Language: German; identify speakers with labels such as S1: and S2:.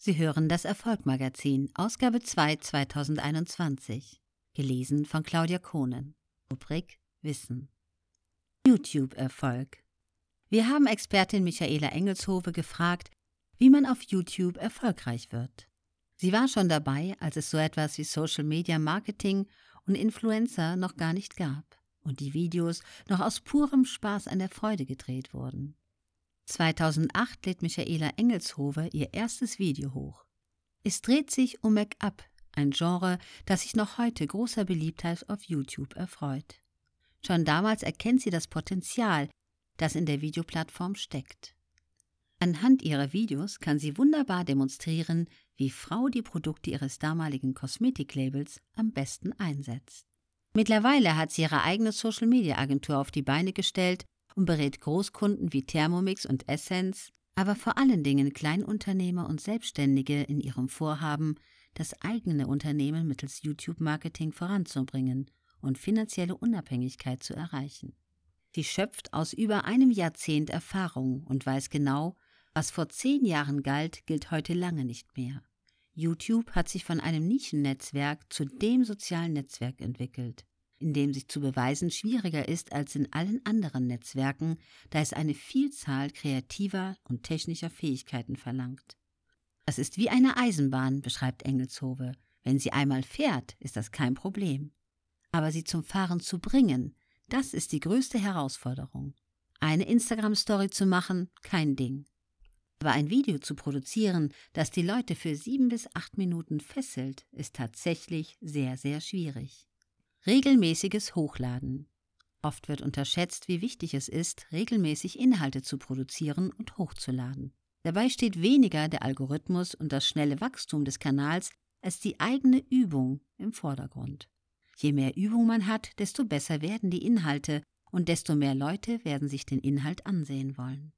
S1: Sie hören das Erfolgmagazin, Ausgabe 2 2021. Gelesen von Claudia Kohnen. Rubrik Wissen. YouTube-Erfolg. Wir haben Expertin Michaela Engelshove gefragt, wie man auf YouTube erfolgreich wird. Sie war schon dabei, als es so etwas wie Social Media Marketing und Influencer noch gar nicht gab und die Videos noch aus purem Spaß an der Freude gedreht wurden. 2008 lädt Michaela Engelshove ihr erstes Video hoch. Es dreht sich um Make-up, ein Genre, das sich noch heute großer Beliebtheit auf YouTube erfreut. Schon damals erkennt sie das Potenzial, das in der Videoplattform steckt. Anhand ihrer Videos kann sie wunderbar demonstrieren, wie Frau die Produkte ihres damaligen Kosmetiklabels am besten einsetzt. Mittlerweile hat sie ihre eigene Social-Media-Agentur auf die Beine gestellt und berät Großkunden wie Thermomix und Essence, aber vor allen Dingen Kleinunternehmer und Selbstständige in ihrem Vorhaben, das eigene Unternehmen mittels YouTube-Marketing voranzubringen und finanzielle Unabhängigkeit zu erreichen. Sie schöpft aus über einem Jahrzehnt Erfahrung und weiß genau, was vor zehn Jahren galt, gilt heute lange nicht mehr. YouTube hat sich von einem Nischennetzwerk zu dem sozialen Netzwerk entwickelt in dem sich zu beweisen schwieriger ist als in allen anderen Netzwerken, da es eine Vielzahl kreativer und technischer Fähigkeiten verlangt. Das ist wie eine Eisenbahn, beschreibt Engelshove. Wenn sie einmal fährt, ist das kein Problem. Aber sie zum Fahren zu bringen, das ist die größte Herausforderung. Eine Instagram-Story zu machen, kein Ding. Aber ein Video zu produzieren, das die Leute für sieben bis acht Minuten fesselt, ist tatsächlich sehr, sehr schwierig. Regelmäßiges Hochladen. Oft wird unterschätzt, wie wichtig es ist, regelmäßig Inhalte zu produzieren und hochzuladen. Dabei steht weniger der Algorithmus und das schnelle Wachstum des Kanals als die eigene Übung im Vordergrund. Je mehr Übung man hat, desto besser werden die Inhalte und desto mehr Leute werden sich den Inhalt ansehen wollen.